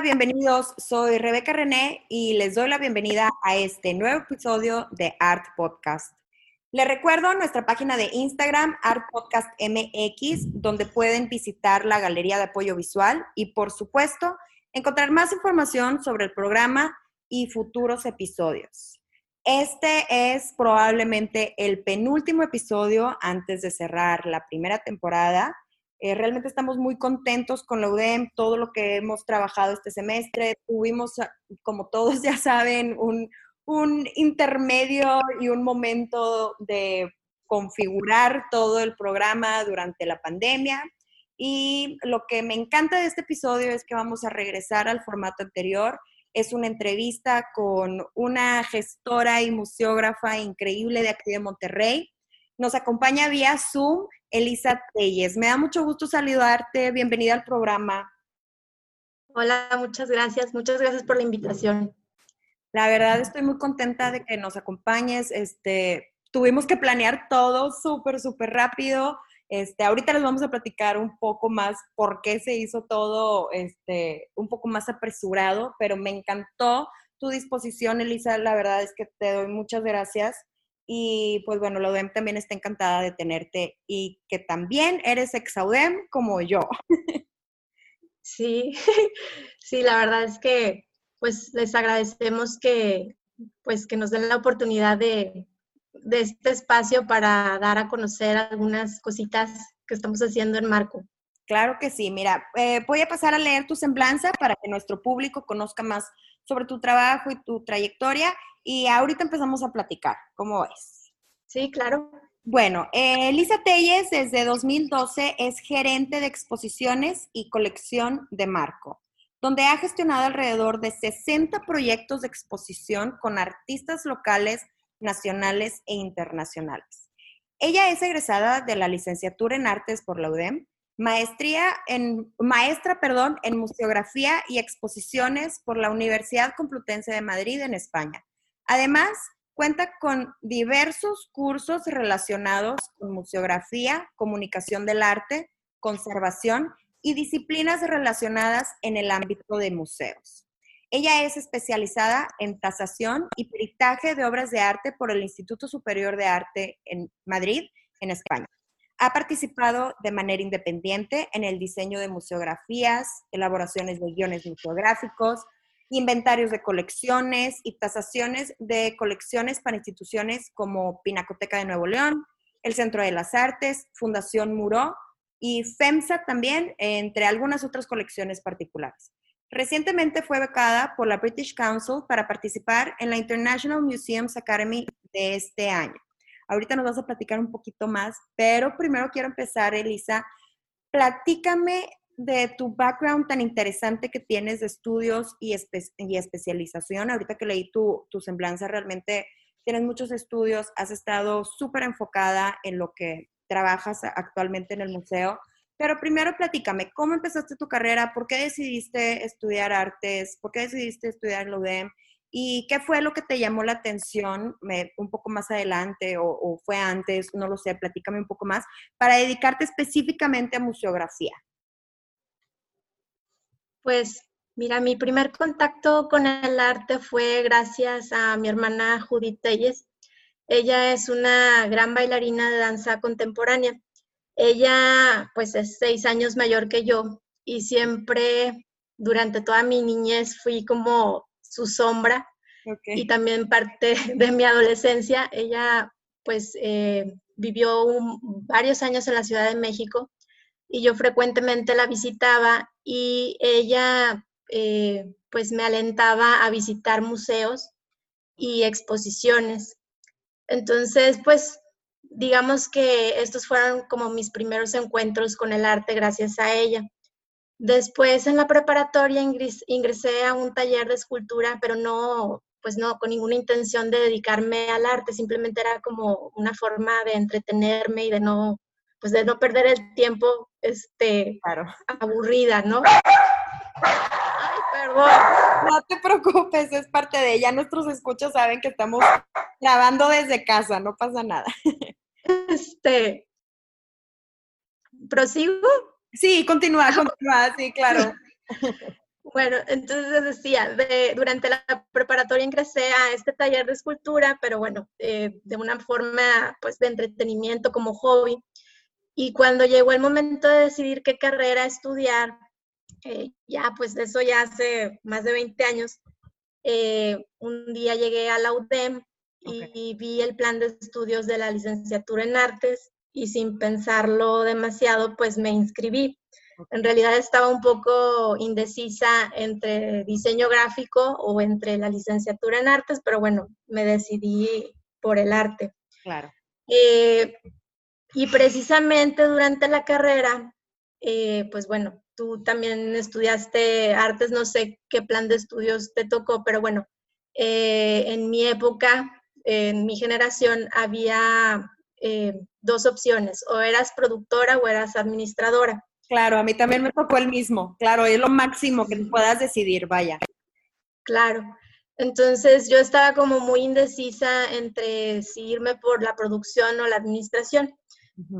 Bienvenidos. Soy Rebeca René y les doy la bienvenida a este nuevo episodio de Art Podcast. Les recuerdo nuestra página de Instagram, Art Podcast MX, donde pueden visitar la galería de apoyo visual y, por supuesto, encontrar más información sobre el programa y futuros episodios. Este es probablemente el penúltimo episodio antes de cerrar la primera temporada eh, realmente estamos muy contentos con la UDEM, todo lo que hemos trabajado este semestre. Tuvimos, ah, como todos ya saben, un, un intermedio y un momento de configurar todo el programa durante la pandemia. Y lo que me encanta de este episodio es que vamos a regresar al formato anterior. Es una entrevista con una gestora y museógrafa increíble de aquí Monterrey. Nos acompaña vía Zoom Elisa Telles. Me da mucho gusto saludarte. Bienvenida al programa. Hola, muchas gracias. Muchas gracias por la invitación. La verdad estoy muy contenta de que nos acompañes. Este, tuvimos que planear todo súper, súper rápido. Este, ahorita les vamos a platicar un poco más por qué se hizo todo este, un poco más apresurado, pero me encantó tu disposición, Elisa. La verdad es que te doy muchas gracias. Y pues bueno, la UDEM también está encantada de tenerte y que también eres ex-UDEM como yo. Sí, sí, la verdad es que pues les agradecemos que pues que nos den la oportunidad de, de este espacio para dar a conocer algunas cositas que estamos haciendo en Marco. Claro que sí, mira, eh, voy a pasar a leer tu semblanza para que nuestro público conozca más sobre tu trabajo y tu trayectoria y ahorita empezamos a platicar. ¿Cómo es? Sí, claro. Bueno, eh, Elisa Telles desde 2012 es gerente de exposiciones y colección de Marco, donde ha gestionado alrededor de 60 proyectos de exposición con artistas locales, nacionales e internacionales. Ella es egresada de la licenciatura en artes por la UDEM, maestría en, maestra perdón, en museografía y exposiciones por la Universidad Complutense de Madrid en España Además, cuenta con diversos cursos relacionados con museografía, comunicación del arte, conservación y disciplinas relacionadas en el ámbito de museos. Ella es especializada en tasación y peritaje de obras de arte por el Instituto Superior de Arte en Madrid, en España. Ha participado de manera independiente en el diseño de museografías, elaboraciones de guiones museográficos, inventarios de colecciones y tasaciones de colecciones para instituciones como Pinacoteca de Nuevo León, el Centro de las Artes, Fundación Muró y FEMSA también, entre algunas otras colecciones particulares. Recientemente fue becada por la British Council para participar en la International Museums Academy de este año. Ahorita nos vas a platicar un poquito más, pero primero quiero empezar, Elisa. Platícame de tu background tan interesante que tienes de estudios y, y especialización. Ahorita que leí tu, tu, semblanza, realmente tienes muchos estudios, has estado súper enfocada en lo que trabajas actualmente en el museo. Pero primero platícame, ¿cómo empezaste tu carrera? ¿Por qué decidiste estudiar artes? ¿Por qué decidiste estudiar en UDEM? ¿Y qué fue lo que te llamó la atención un poco más adelante o, o, fue antes? No lo sé, platícame un poco más, para dedicarte específicamente a museografía. Pues mira, mi primer contacto con el arte fue gracias a mi hermana Judith Telles. Ella es una gran bailarina de danza contemporánea. Ella pues es seis años mayor que yo y siempre durante toda mi niñez fui como su sombra y también parte de mi adolescencia. Ella pues eh, vivió varios años en la Ciudad de México y yo frecuentemente la visitaba y ella eh, pues me alentaba a visitar museos y exposiciones. Entonces, pues digamos que estos fueron como mis primeros encuentros con el arte gracias a ella. Después en la preparatoria ingresé a un taller de escultura, pero no, pues no, con ninguna intención de dedicarme al arte, simplemente era como una forma de entretenerme y de no, pues de no perder el tiempo, este, aburrida, ¿no? Ay, perdón. No te preocupes, es parte de ella. Nuestros escuchos saben que estamos grabando desde casa, no pasa nada. Este, ¿prosigo? Sí, continúa, continúa, sí, claro. Bueno, entonces decía, durante la preparatoria ingresé a este taller de escultura, pero bueno, eh, de una forma pues de entretenimiento como hobby. Y cuando llegó el momento de decidir qué carrera estudiar, eh, ya pues de eso ya hace más de 20 años, eh, un día llegué a la UDEM y vi el plan de estudios de la licenciatura en artes y sin pensarlo demasiado, pues me inscribí. En realidad estaba un poco indecisa entre diseño gráfico o entre la licenciatura en artes, pero bueno, me decidí por el arte. Claro. Eh, y precisamente durante la carrera, eh, pues bueno, tú también estudiaste artes, no sé qué plan de estudios te tocó, pero bueno, eh, en mi época, en mi generación, había dos opciones, o eras productora o eras administradora. Claro, a mí también me tocó el mismo. Claro, es lo máximo que puedas decidir, vaya. Claro. Entonces yo estaba como muy indecisa entre si irme por la producción o la administración.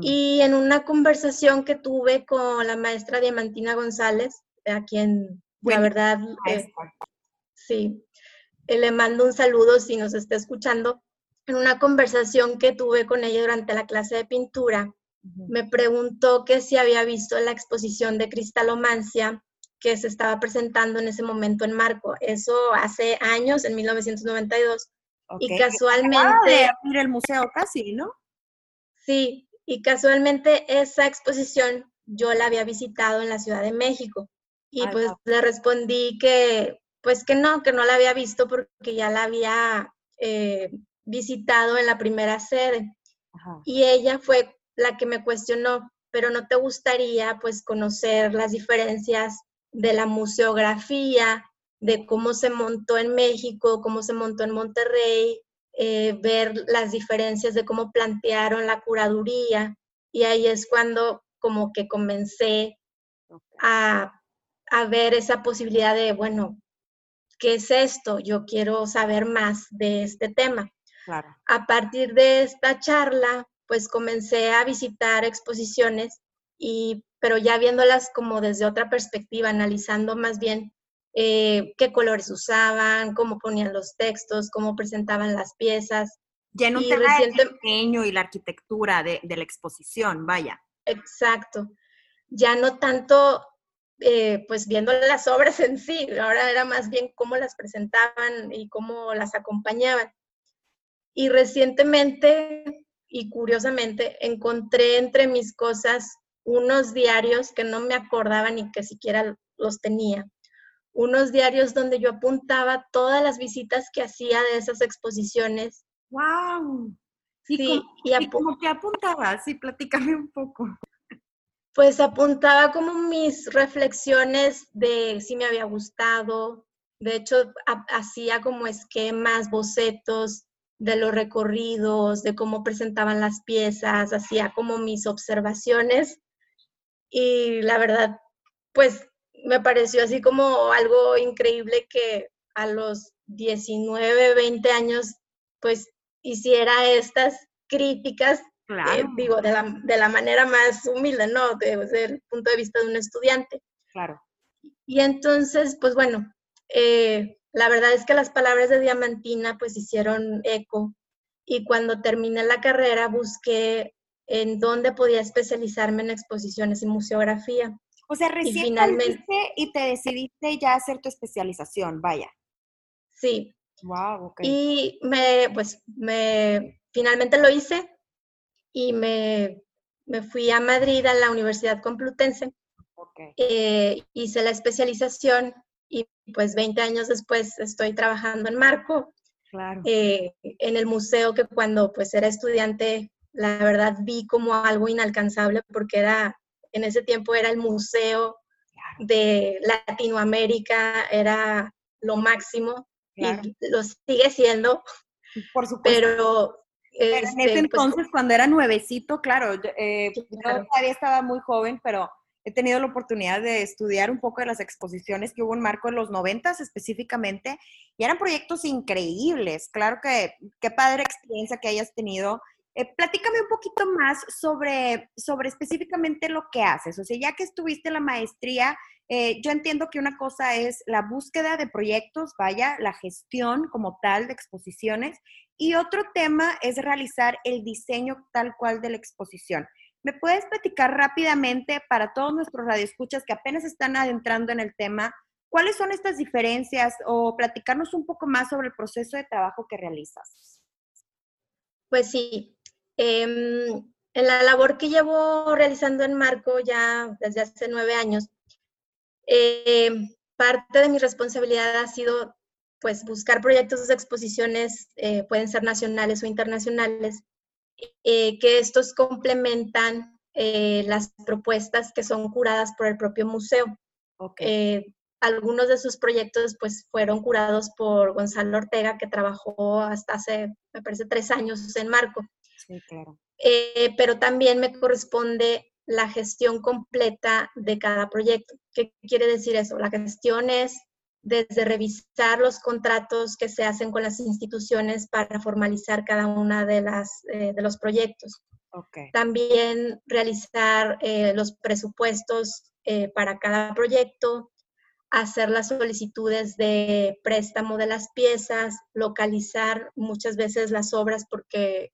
Y en una conversación que tuve con la maestra Diamantina González, a quien la verdad, eh, sí, eh, le mando un saludo si nos está escuchando. En una conversación que tuve con ella durante la clase de pintura, me preguntó que si había visto la exposición de cristalomancia que se estaba presentando en ese momento en Marco. Eso hace años, en 1992. Y casualmente... De abrir el museo casi, ¿no? Sí, y casualmente esa exposición yo la había visitado en la Ciudad de México. Y pues le respondí que, pues que no, que no la había visto porque ya la había eh, visitado en la primera sede. Y ella fue la que me cuestionó, pero no te gustaría pues conocer las diferencias de la museografía, de cómo se montó en México, cómo se montó en Monterrey, eh, ver las diferencias de cómo plantearon la curaduría. Y ahí es cuando como que comencé a, a ver esa posibilidad de, bueno, ¿qué es esto? Yo quiero saber más de este tema. Claro. A partir de esta charla, pues comencé a visitar exposiciones y pero ya viéndolas como desde otra perspectiva, analizando más bien eh, qué colores usaban, cómo ponían los textos, cómo presentaban las piezas. Ya no te reciente... el diseño y la arquitectura de, la exposición, vaya. Exacto. Ya no tanto, eh, pues viendo las obras en sí, ahora era más bien cómo las presentaban y cómo las acompañaban. Y recientemente y curiosamente encontré entre mis cosas unos diarios que no me acordaba ni que siquiera los tenía. Unos diarios donde yo apuntaba todas las visitas que hacía de esas exposiciones. ¡Wow! Sí, y, como que apuntaba, sí, platícame un poco. Pues apuntaba como mis reflexiones de si me había gustado. De hecho, hacía como esquemas, bocetos de los recorridos, de cómo presentaban las piezas, hacía como mis observaciones y la verdad, pues me pareció así como algo increíble que a los 19, 20 años, pues hiciera estas críticas, eh, digo, de la, de la, manera más humilde, ¿no? Desde el punto de vista de un estudiante. Claro. Y entonces, pues bueno, eh, la verdad es que las palabras de Diamantina pues hicieron eco y cuando terminé la carrera busqué en dónde podía especializarme en exposiciones y museografía. O sea, recién y finalmente y te decidiste ya hacer tu especialización, vaya. Sí. Wow, ok. Y me, pues, me, finalmente lo hice y me, me fui a Madrid a la Universidad Complutense. Okay. Eh, hice la especialización y pues 20 años después estoy trabajando en Marco, eh, en el museo que cuando pues era estudiante, la verdad vi como algo inalcanzable porque era, en ese tiempo era el museo de Latinoamérica era lo máximo y lo sigue siendo. Por supuesto. Pero en ese este, pues, entonces, cuando era nuevecito, claro, eh, yo todavía estaba muy joven, pero he tenido la oportunidad de estudiar un poco de las exposiciones que hubo en Marco en los noventas específicamente, y eran proyectos increíbles. Claro que qué padre experiencia que hayas tenido. Eh, platícame un poquito más sobre, sobre específicamente lo que haces. O sea, ya que estuviste en la maestría, eh, yo entiendo que una cosa es la búsqueda de proyectos, vaya, la gestión como tal de exposiciones, y otro tema es realizar el diseño tal cual de la exposición. ¿Me puedes platicar rápidamente para todos nuestros radioescuchas que apenas están adentrando en el tema, cuáles son estas diferencias o platicarnos un poco más sobre el proceso de trabajo que realizas? Pues sí, em, en la labor que llevo realizando en Marco ya desde hace nueve años, em, parte de mi responsabilidad ha sido pues buscar proyectos de exposiciones, eh, pueden ser nacionales o internacionales, eh, que estos complementan eh, las propuestas que son curadas por el propio museo. algunos de sus proyectos pues fueron curados por Gonzalo Ortega, que trabajó hasta hace, me parece, tres años en Marco. Sí, claro. pero también me corresponde la gestión completa de cada proyecto. ¿Qué quiere decir eso? La gestión es desde revisar los contratos que se hacen con las instituciones para formalizar cada una de, las, eh, de los proyectos. También realizar eh, los presupuestos eh, para cada proyecto, hacer las solicitudes de préstamo de las piezas, localizar muchas veces las obras porque,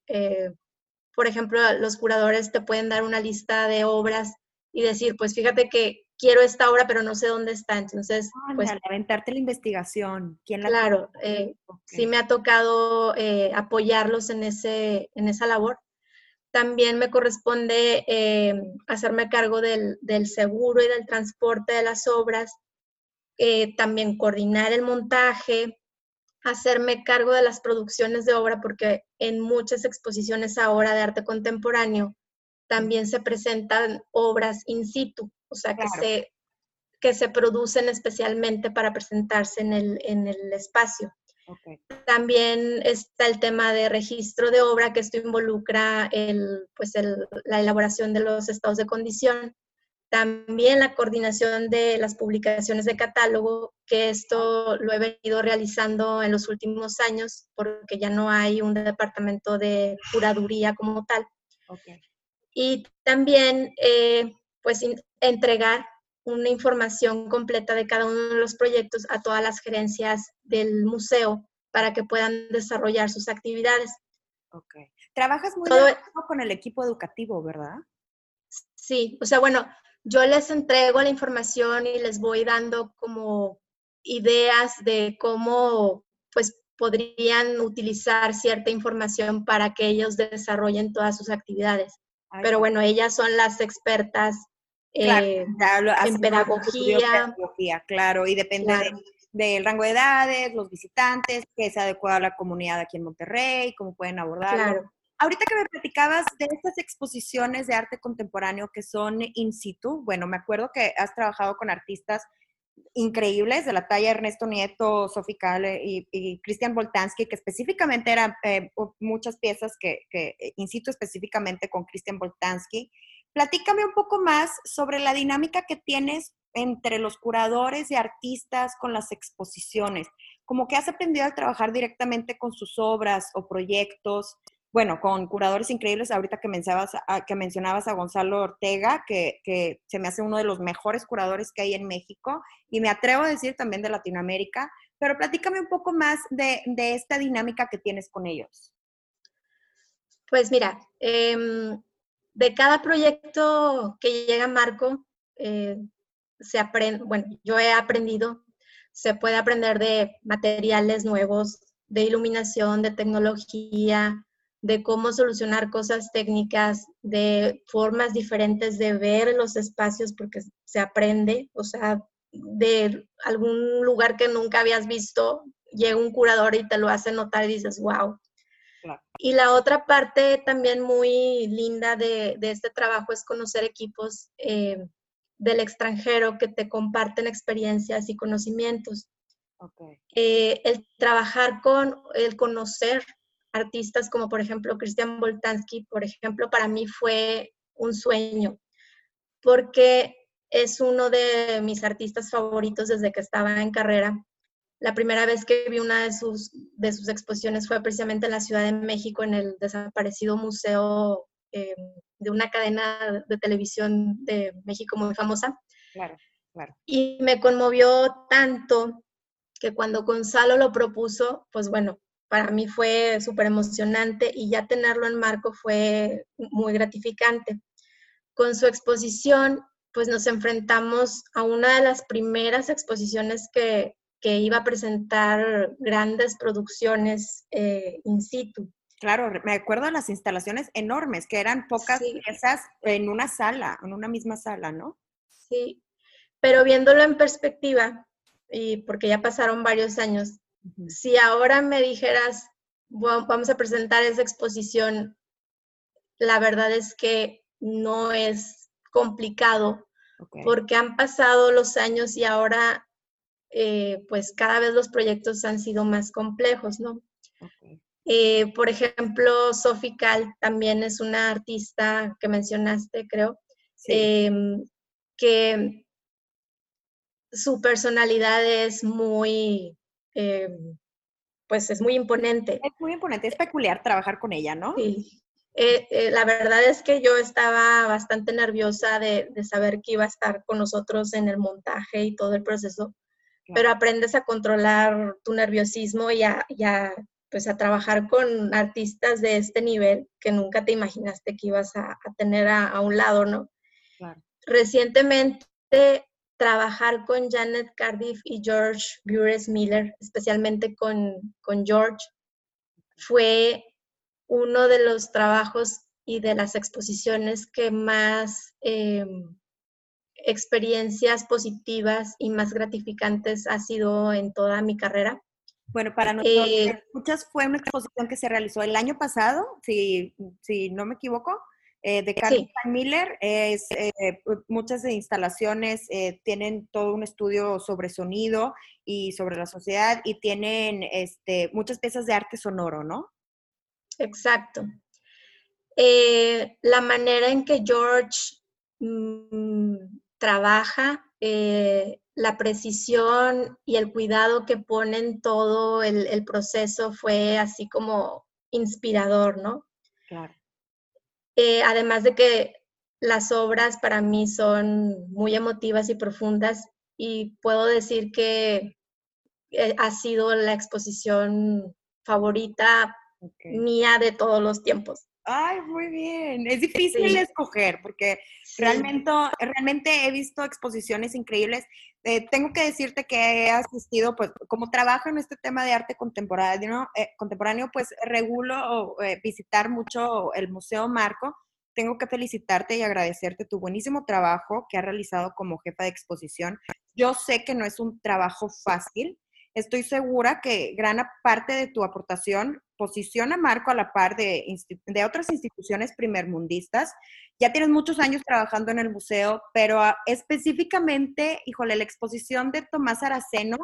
por ejemplo, los curadores te pueden dar una lista de obras y decir, pues fíjate que quiero esta obra, pero no sé dónde está. Entonces, pues... aventarte la investigación. ¿Quién la claro, eh, sí me ha tocado eh, apoyarlos en, ese, en esa labor. También me corresponde eh, hacerme cargo del, del, seguro y del transporte de las obras, también coordinar el montaje, hacerme cargo de las producciones de obra, porque en muchas exposiciones ahora de arte contemporáneo también se presentan obras in situ o sea, que, se, que se producen especialmente para presentarse en el, en el espacio. También está el tema de registro de obra, que esto involucra el, pues el, la elaboración de los estados de condición. También la coordinación de las publicaciones de catálogo, que esto lo he venido realizando en los últimos años, porque ya no hay un departamento de curaduría como tal. Y también eh, pues entregar una información completa de cada uno de los proyectos a todas las gerencias del museo para que puedan desarrollar sus actividades. Ok. Trabajas muy con el equipo educativo, ¿verdad? Sí, o sea, bueno, yo les entrego la información y les voy dando como ideas de cómo pues podrían utilizar cierta información para que ellos desarrollen todas sus actividades. Pero bueno, ellas son las expertas eh, en pedagogía. Claro, y depende del rango de edades, los visitantes, que se adecuado a la comunidad aquí en Monterrey, cómo pueden abordarlo. Ahorita que me platicabas de estas exposiciones de arte contemporáneo que son in situ, bueno, me acuerdo que has trabajado con artistas increíbles de la talla Ernesto Nieto, Sofi Kahle y, Cristian Voltansky, que específicamente eran eh, muchas piezas que, que eh, in situ específicamente con Cristian Voltansky. Platícame un poco más sobre la dinámica que tienes entre los curadores y artistas con las exposiciones. Como que has aprendido a trabajar directamente con sus obras o proyectos. Bueno, con curadores increíbles, ahorita que mencionabas a, que mencionabas a Gonzalo Ortega, que, que se me hace uno de los mejores curadores que hay en México, y me atrevo a decir también de Latinoamérica, pero platícame un poco más de, de esta dinámica que tienes con ellos. Pues mira, eh, de cada proyecto que llega Marco, eh, se aprende, bueno, yo he aprendido, se puede aprender de materiales nuevos, de iluminación, de tecnología, de cómo solucionar cosas técnicas, de formas diferentes de ver los espacios, porque se aprende, o sea, de algún lugar que nunca habías visto, llega un curador y te lo hace notar y dices, wow, y la otra parte también muy linda de, este trabajo es conocer equipos eh, del extranjero que te comparten experiencias y conocimientos. Eh, el trabajar con, el conocer artistas como por ejemplo Christian Boltanski, por ejemplo, para mí fue un sueño, porque es uno de mis artistas favoritos desde que estaba en carrera. La primera vez que vi una de sus, de sus exposiciones fue precisamente en la Ciudad de México, en el desaparecido museo eh, de una cadena de televisión de México muy famosa. Claro, claro. Y me conmovió tanto que cuando Gonzalo lo propuso, pues bueno, para mí fue súper emocionante y ya tenerlo en marco fue muy gratificante. Con su exposición, pues nos enfrentamos a una de las primeras exposiciones que, que iba a presentar grandes producciones eh, in situ. Claro, me acuerdo de las instalaciones enormes, que eran pocas piezas en una sala, en una misma sala, ¿no? Sí, pero viéndolo en perspectiva, y porque ya pasaron varios años, si ahora me dijeras, vamos a presentar esa exposición, la verdad es que no es complicado, porque han pasado los años y ahora, eh, pues cada vez los proyectos han sido más complejos, ¿no? Eh, por ejemplo, Sophie Cal también es una artista que mencionaste, creo, em, que su personalidad es muy, em, pues es muy imponente. Es muy imponente, es peculiar trabajar con ella, ¿no? Sí. Eh, eh, la verdad es que yo estaba bastante nerviosa de, saber que iba a estar con nosotros en el montaje y todo el proceso, pero aprendes a controlar tu nerviosismo y a, pues a trabajar con artistas de este nivel que nunca te imaginaste que ibas a, tener a, un lado, ¿no? Recientemente trabajar con Janet Cardiff y George Bures Miller, especialmente con, con George, fue uno de los trabajos y de las exposiciones que más em, experiencias positivas y más gratificantes ha sido en toda mi carrera. Bueno, para nosotros, eh, muchas fue una exposición que se realizó el año pasado, si, si no me equivoco, eh, de Carlos Miller. Es, eh, muchas de instalaciones tienen todo un estudio sobre sonido y sobre la sociedad y tienen este, muchas piezas de arte sonoro, ¿no? Exacto. la manera en que George mm, trabaja la precisión y el cuidado que ponen todo el, proceso fue así como inspirador, ¿no? Claro. Eh, además de que las obras para mí son muy emotivas y profundas y puedo decir que eh, ha sido la exposición favorita mía de todos los tiempos. Ay, muy bien. Es difícil escoger porque realmente, realmente he visto exposiciones increíbles. Eh, tengo que decirte que he asistido, pues como trabajo en este tema de arte contemporáneo, eh, contemporáneo pues regulo eh, visitar mucho el Museo Marco. Tengo que felicitarte y agradecerte tu buenísimo trabajo que has realizado como jefa de exposición. Yo sé que no es un trabajo fácil, estoy segura que gran parte de tu aportación posiciona Marco a la par de, de otras instituciones primermundistas. Ya tienes muchos años trabajando en el museo, pero ah, específicamente, híjole, la exposición de Tomás Araceno,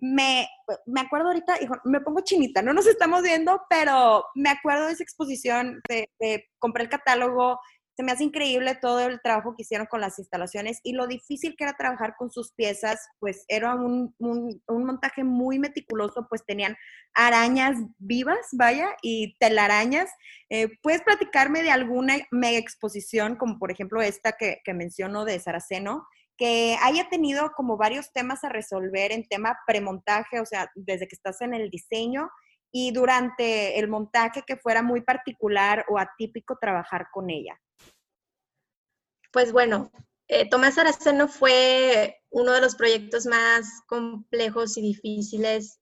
me, me acuerdo ahorita, me pongo chinita, no nos estamos viendo, pero me acuerdo de esa exposición, de, de compré el catálogo se me hace increíble todo el trabajo que hicieron con las instalaciones y lo difícil que era trabajar con sus piezas, pues era un, montaje muy meticuloso, pues tenían arañas vivas, vaya, y telarañas. Eh, ¿Puedes platicarme de alguna mega exposición, como por ejemplo esta que, que menciono de Saraceno, que haya tenido como varios temas a resolver en tema premontaje, o sea, desde que estás en el diseño y durante el montaje que fuera muy particular o atípico trabajar con ella? Pues bueno, eh, Tomás Araceno fue uno de los proyectos más complejos y difíciles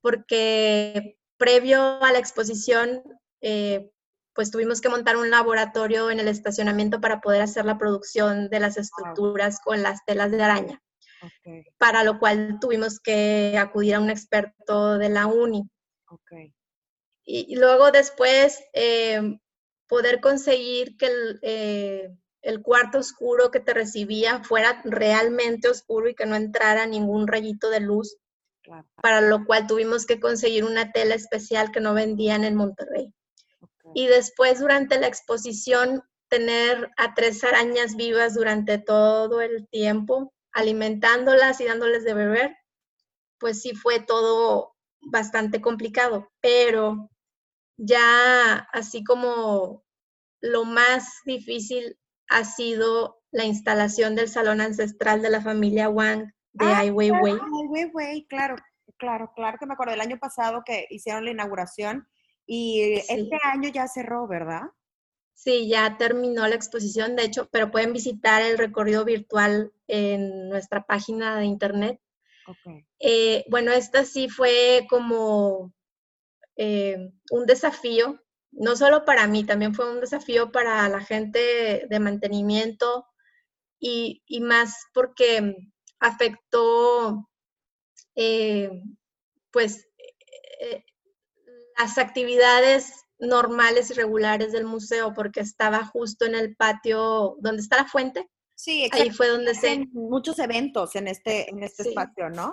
porque previo a la exposición, eh, pues tuvimos que montar un laboratorio en el estacionamiento para poder hacer la producción de las estructuras con las telas de araña, para lo cual tuvimos que acudir a un experto de la UNI. Y, luego después eh, poder conseguir que, eh, el cuarto oscuro que te recibía fuera realmente oscuro y que no entrara ningún rayito de luz, para lo cual tuvimos que conseguir una tela especial que no vendían en Monterrey. Y después, durante la exposición, tener a tres arañas vivas durante todo el tiempo, alimentándolas y dándoles de beber, pues sí fue todo bastante complicado, pero ya así como lo más difícil ha sido la instalación del salón ancestral de la familia Wang de ah, Ai Weiwei. Ai Weiwei, claro, claro, claro que me acuerdo del año pasado que hicieron la inauguración y este año ya cerró, ¿verdad? Sí, ya terminó la exposición, de hecho, pero pueden visitar el recorrido virtual en nuestra página de internet. Okay. Eh, bueno, esta sí fue como eh, un desafío, no solo para mí, también fue un desafío para la gente de mantenimiento y, más porque afectó eh, pues las actividades normales y regulares del museo porque estaba justo en el patio donde está la fuente. Sí, Ahí fue donde se... Muchos eventos en este, en este espacio, ¿no?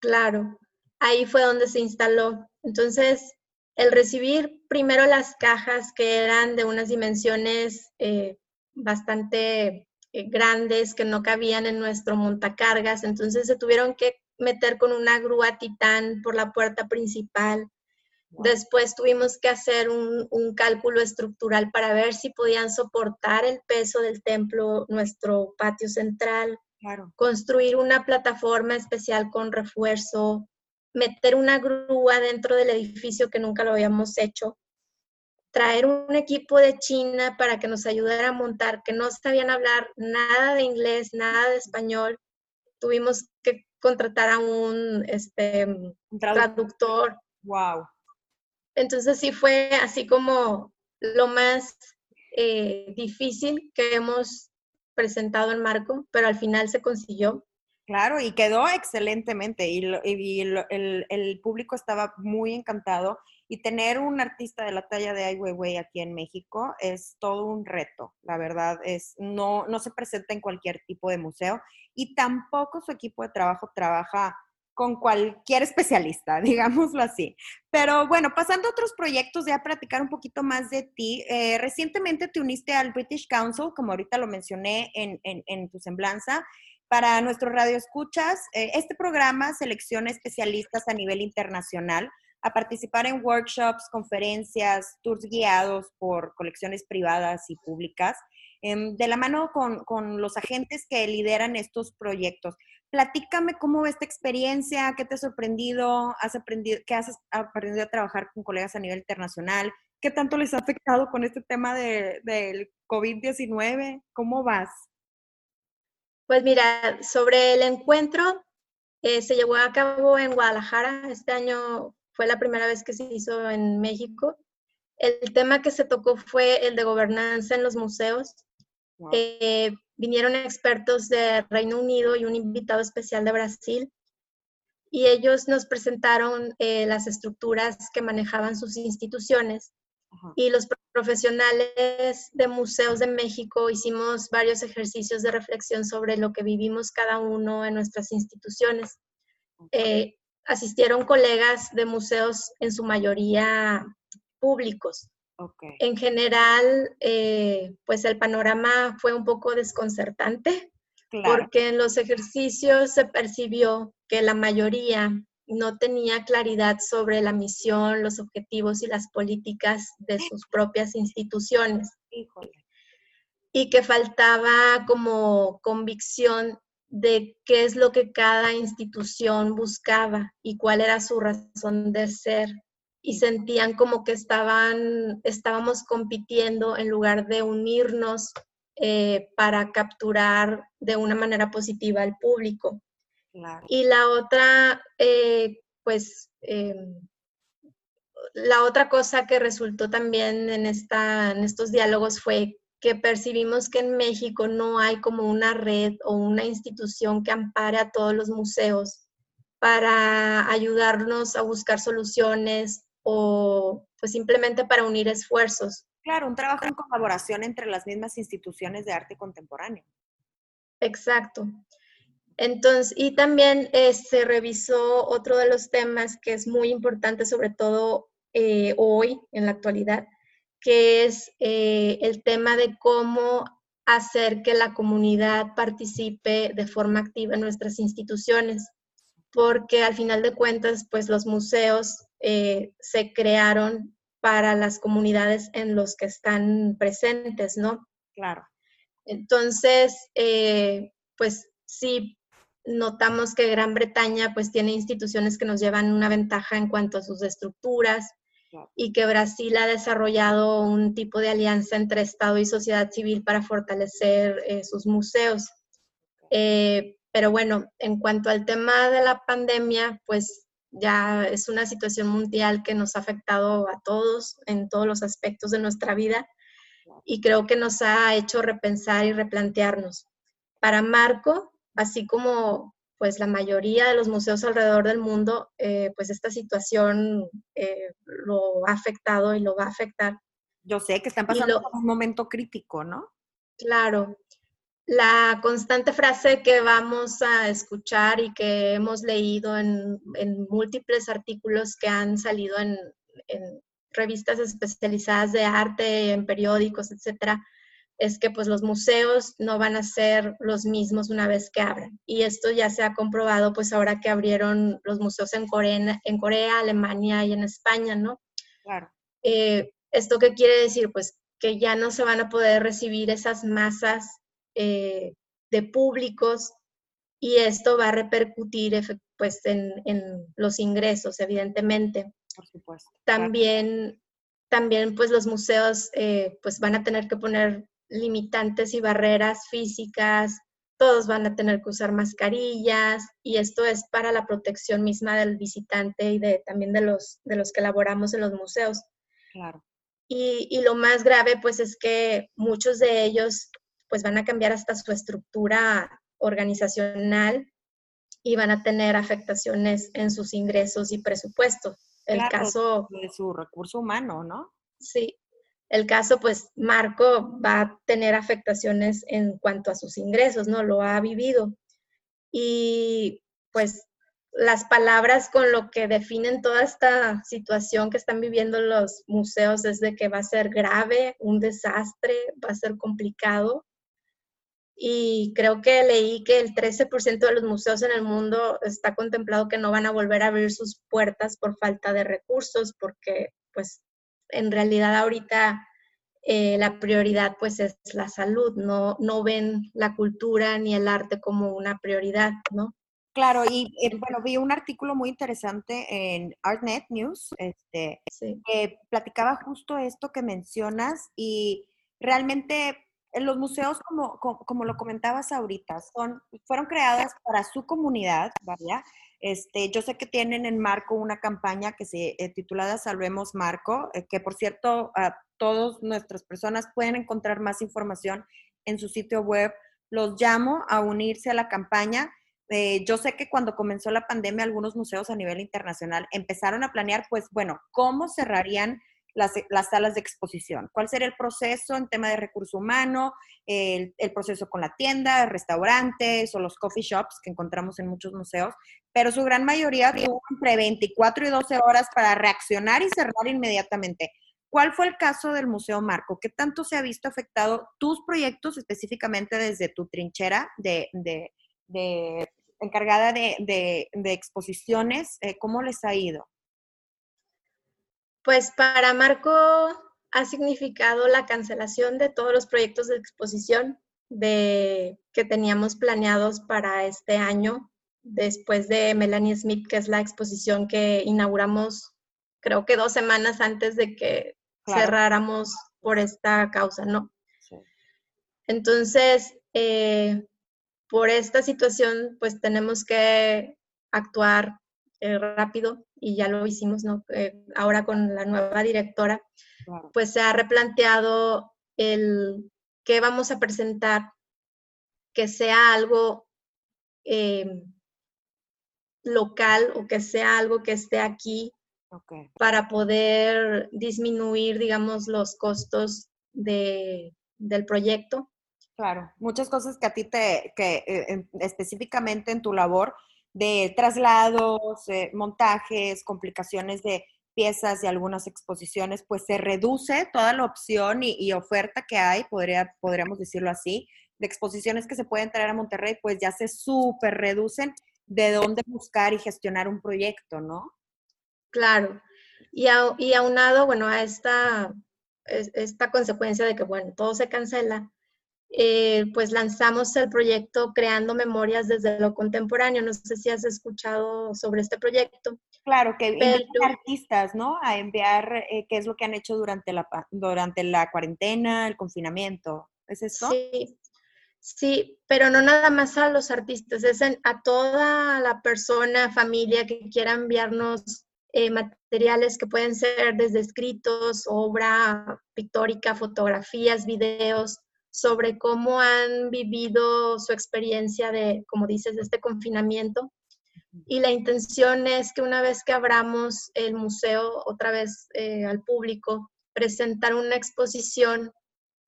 Claro, ahí fue donde se instaló. Entonces, el recibir primero las cajas que eran de unas dimensiones eh, bastante eh, grandes que no cabían en nuestro montacargas, entonces se tuvieron que meter con una grúa titán por la puerta principal. Después tuvimos que hacer un, cálculo estructural para ver si podían soportar el peso del templo, nuestro patio central, construir una plataforma especial con refuerzo, meter una grúa dentro del edificio que nunca lo habíamos hecho, traer un equipo de China para que nos ayudara a montar, que no sabían hablar nada de inglés, nada de español. Tuvimos que contratar a un, este, traductor. Wow. Entonces sí fue así como lo más eh, difícil que hemos presentado en Marco, pero al final se consiguió. Claro, y quedó excelentemente y, el, público estaba muy encantado y tener un artista de la talla de Ai Weiwei aquí en México es todo un reto, la verdad es no no se presenta en cualquier tipo de museo y tampoco su equipo de trabajo trabaja con cualquier especialista, digámoslo así. Pero bueno, pasando a otros proyectos, ya platicar un poquito más de ti. Eh, recientemente te uniste al British Council, como ahorita lo mencioné en, tu semblanza. Para nuestros radioescuchas, eh, este programa selecciona especialistas a nivel internacional a participar en workshops, conferencias, tours guiados por colecciones privadas y públicas, em, de la mano con, con los agentes que lideran estos proyectos. Platícame cómo va esta experiencia, qué te ha sorprendido, has aprendido, qué has aprendido a trabajar con colegas a nivel internacional, qué tanto les ha afectado con este tema de, del COVID-19, ¿cómo vas? Pues mira, sobre el encuentro, eh, se llevó a cabo en Guadalajara, este año fue la primera vez que se hizo en México. El tema que se tocó fue el de gobernanza en los museos. Eh, vinieron expertos de Reino Unido y un invitado especial de Brasil y ellos nos presentaron eh, las estructuras que manejaban sus instituciones. Y los profesionales de museos de México hicimos varios ejercicios de reflexión sobre lo que vivimos cada uno en nuestras instituciones. Eh, asistieron colegas de museos en su mayoría públicos. En general, eh, pues el panorama fue un poco desconcertante porque en los ejercicios se percibió que la mayoría no tenía claridad sobre la misión, los objetivos y las políticas de sus propias instituciones. Y que faltaba como convicción de qué es lo que cada institución buscaba y cuál era su razón de ser y sentían como que estaban, estábamos compitiendo en lugar de unirnos eh, para capturar de una manera positiva al público. Y la otra, eh, pues, em, la otra cosa que resultó también en, esta, en estos diálogos fue que percibimos que en México no hay como una red o una institución que ampare a todos los museos para ayudarnos a buscar soluciones o pues simplemente para unir esfuerzos. Claro, un trabajo en colaboración entre las mismas instituciones de arte contemporáneo. Exacto. Entonces, y también eh, se revisó otro de los temas que es muy importante, sobre todo eh, hoy, en la actualidad, que es eh, el tema de cómo hacer que la comunidad participe de forma activa en nuestras instituciones, porque al final de cuentas, pues los museos se crearon para las comunidades en los que están presentes, ¿no? Claro. Entonces, pues sí, notamos que Gran Bretaña pues tiene instituciones que nos llevan una ventaja en cuanto a sus estructuras y que Brasil ha desarrollado un tipo de alianza entre Estado y sociedad civil para fortalecer eh, sus museos. Eh, pero bueno, en cuanto al tema de la pandemia, pues ya es una situación mundial que nos ha afectado a todos en todos los aspectos de nuestra vida y creo que nos ha hecho repensar y replantearnos. Para Marco, así como pues la mayoría de los museos alrededor del mundo, eh, pues esta situación eh, lo ha afectado y lo va a afectar. Yo sé que están pasando un momento crítico, ¿no? Claro. La constante frase que vamos a escuchar y que hemos leído en, múltiples artículos que han salido en, en revistas especializadas de arte, en periódicos, etcétera, es que pues los museos no van a ser los mismos una vez que abran. Y esto ya se ha comprobado pues ahora que abrieron los museos en Corea, en Corea Alemania y en España, ¿no? Claro. Eh, ¿Esto qué quiere decir? Pues que ya no se van a poder recibir esas masas eh, de públicos y esto va a repercutir pues en, los ingresos, evidentemente. Por supuesto. También, también pues los museos eh, pues van a tener que poner limitantes y barreras físicas, todos van a tener que usar mascarillas y esto es para la protección misma del visitante y de, también de los, de los que laboramos en los museos. Claro. Y, y, lo más grave pues es que muchos de ellos pues van a cambiar hasta su estructura organizacional y van a tener afectaciones en sus ingresos y presupuestos. El caso de su recurso humano, ¿no? Sí, el caso, pues Marco va a tener afectaciones en cuanto a sus ingresos, ¿no? Lo ha vivido. Y pues las palabras con lo que definen toda esta situación que están viviendo los museos es de que va a ser grave, un desastre, va a ser complicado. Y creo que leí que el 13% de los museos en el mundo está contemplado que no van a volver a abrir sus puertas por falta de recursos, porque pues en realidad ahorita eh, la prioridad pues es la salud, no, no ven la cultura ni el arte como una prioridad, ¿no? Claro, y eh, bueno, vi un artículo muy interesante en ArtNet News, este, que platicaba justo esto que mencionas y realmente en los museos, como, como, lo comentabas ahorita, son, fueron creadas para su comunidad, ¿verdad? Este, yo sé que tienen en Marco una campaña que se eh, titulada Salvemos Marco, eh, que por cierto, a todas nuestras personas pueden encontrar más información en su sitio web. Los llamo a unirse a la campaña. Eh, yo sé que cuando comenzó la pandemia, algunos museos a nivel internacional empezaron a planear, pues bueno, cómo cerrarían las, salas de exposición. ¿Cuál sería el proceso en tema de recurso humano, el, proceso con la tienda, restaurantes o los coffee shops que encontramos en muchos museos? Pero su gran mayoría tuvo entre 24 y 12 horas para reaccionar y cerrar inmediatamente. ¿Cuál fue el caso del Museo Marco? ¿Qué tanto se ha visto afectado tus proyectos específicamente desde tu trinchera de, encargada de, exposiciones? Eh, ¿Cómo les ha ido? Pues para Marco ha significado la cancelación de todos los proyectos de exposición de, que teníamos planeados para este año, después de Melanie Smith, que es la exposición que inauguramos creo que dos semanas antes de que cerráramos por esta causa, ¿no? Entonces, eh, por esta situación, pues tenemos que actuar eh, rápido y ya lo hicimos, ¿no? Eh, ahora con la nueva directora, pues se ha replanteado el qué vamos a presentar, que sea algo em, local o que sea algo que esté aquí para poder disminuir, digamos, los costos de, del proyecto. Claro, muchas cosas que a ti te, que eh, específicamente en tu labor de traslados, eh, montajes, complicaciones de piezas y algunas exposiciones, pues se reduce toda la opción y, oferta que hay, podría, podríamos decirlo así, de exposiciones que se pueden traer a Monterrey, pues ya se súper reducen de dónde buscar y gestionar un proyecto, ¿no? Claro. Y, y aunado, bueno, a esta, esta consecuencia de que, bueno, todo se cancela, eh, pues lanzamos el proyecto Creando Memorias desde lo Contemporáneo. No sé si has escuchado sobre este proyecto. Claro, que invitan artistas, ¿no? A enviar eh, qué es lo que han hecho durante la, durante la cuarentena, el confinamiento. ¿Es eso? Sí, sí, pero no nada más a los artistas, es a toda la persona, familia que quiera enviarnos eh, materiales que pueden ser desde escritos, obra pictórica, fotografías, videos, sobre cómo han vivido su experiencia de, como dices, de este confinamiento. Y la intención es que una vez que abramos el museo otra vez eh, al público, presentar una exposición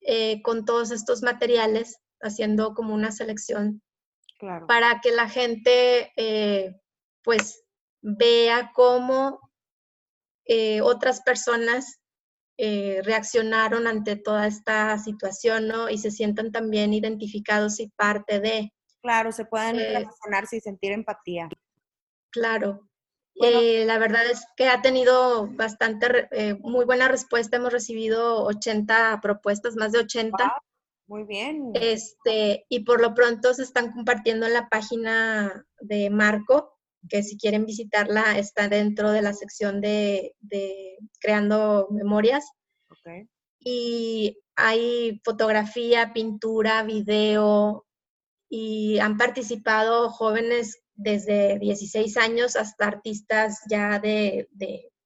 eh, con todos estos materiales, haciendo como una selección para que la gente eh, pues vea cómo otras personas eh, reaccionaron ante toda esta situación, ¿no? Y se sientan también identificados y parte de. Claro, se puedan eh, relacionarse y sentir empatía. Claro. Eh, la verdad es que ha tenido bastante, muy buena respuesta. Hemos recibido 80 propuestas, más de 80. muy bien. Este, y por lo pronto se están compartiendo en la página de Marco, que si quieren visitarla está dentro de la sección de, Creando Memorias. Y hay fotografía, pintura, video y han participado jóvenes desde 16 años hasta artistas ya de,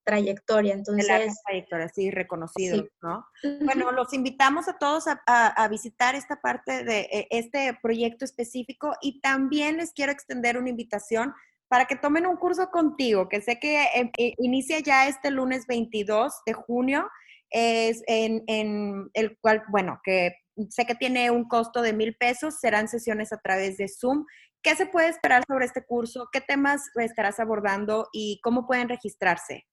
trayectoria. Entonces, de trayectoria, sí, reconocidos, ¿no? Bueno, los invitamos a todos a, a, visitar esta parte de e, este proyecto específico y también les quiero extender una invitación para que tomen un curso contigo, que sé que eh, eh, inicia ya este lunes 22 de junio, es en, el cual, bueno, que sé que tiene un costo de mil pesos, serán sesiones a través de Zoom. ¿Qué se puede esperar sobre este curso? ¿Qué temas estarás abordando y cómo pueden registrarse?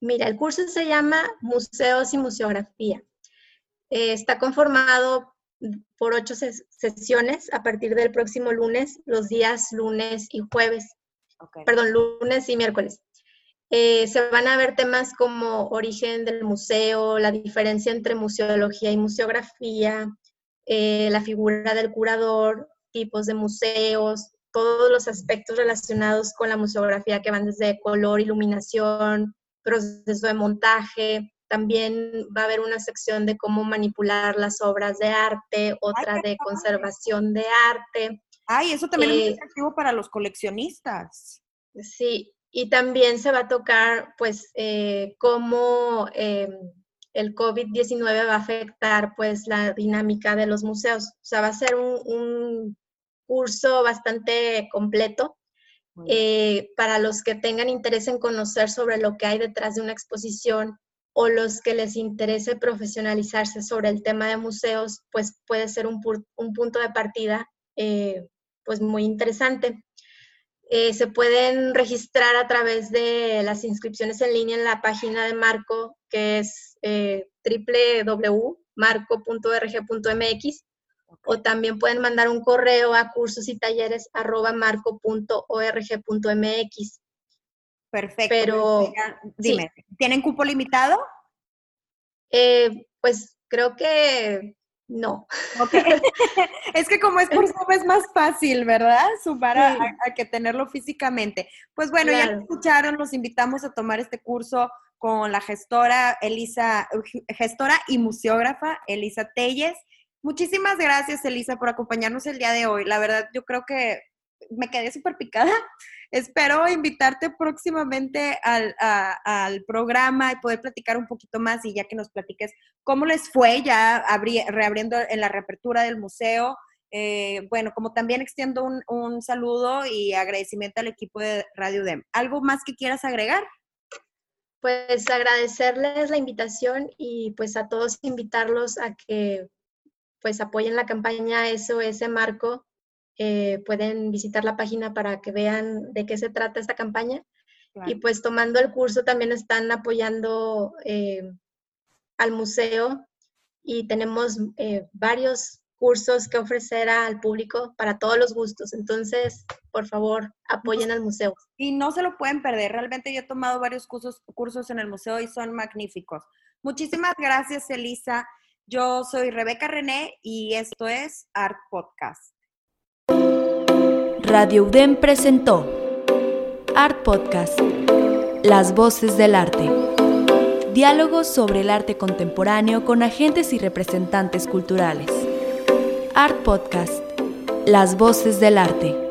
Mira, el curso se llama Museos y Museografía. Eh, está conformado por ocho sesiones a partir del próximo lunes, los días lunes y jueves. Perdón, lunes y miércoles. Eh, se van a ver temas como origen del museo, la diferencia entre museología y museografía, eh, la figura del curador, tipos de museos, todos los aspectos relacionados con la museografía que van desde color, iluminación, proceso de montaje, también va a haber una sección de cómo manipular las obras de arte, otra de conservación de arte. Ay, eso también es eh, atractivo para los coleccionistas. Sí, y también se va a tocar, pues, eh, cómo eh, el COVID-19 va a afectar, pues, la dinámica de los museos. O sea, va a ser un, curso bastante completo para los que tengan interés en conocer sobre lo que hay detrás de una exposición o los que les interese profesionalizarse sobre el tema de museos, pues puede ser un, punto de partida eh, pues muy interesante. Eh, se pueden registrar a través de las inscripciones en línea en la página de Marco, que es eh, www.marco.org.mx, o también pueden mandar un correo a cursos y talleres marco.org.mx. Perfecto. Pero, dime, ¿tienen cupo limitado? Eh, pues creo que no. es que como es por Zoom es más fácil, ¿verdad? Sumar a, que tenerlo físicamente. Pues bueno, ya lo escucharon, los invitamos a tomar este curso con la gestora Elisa, gestora y museógrafa Elisa Telles. Muchísimas gracias, Elisa, por acompañarnos el día de hoy. La verdad, yo creo que me quedé súper picada. Espero invitarte próximamente al, al, programa y poder platicar un poquito más y ya que nos platiques cómo les fue ya reabriendo en la reapertura del museo. Eh, bueno, como también extiendo un, un, saludo y agradecimiento al equipo de Radio DEM. ¿Algo más que quieras agregar? Pues agradecerles la invitación y pues a todos invitarlos a que pues apoyen la campaña SOS Marco. Eh, pueden visitar la página para que vean de qué se trata esta campaña. Y pues tomando el curso también están apoyando eh, al museo y tenemos eh, varios cursos que ofrecer al público para todos los gustos. Entonces, por favor, apoyen al museo. Y no se lo pueden perder. Realmente yo he tomado varios cursos, cursos en el museo y son magníficos. Muchísimas gracias, Elisa. Yo soy Rebeca René y esto es Art Podcast. Radio UDEM presentó Art Podcast, Las Voces del Arte. Diálogos sobre el arte contemporáneo con agentes y representantes culturales. Art Podcast, Las Voces del Arte.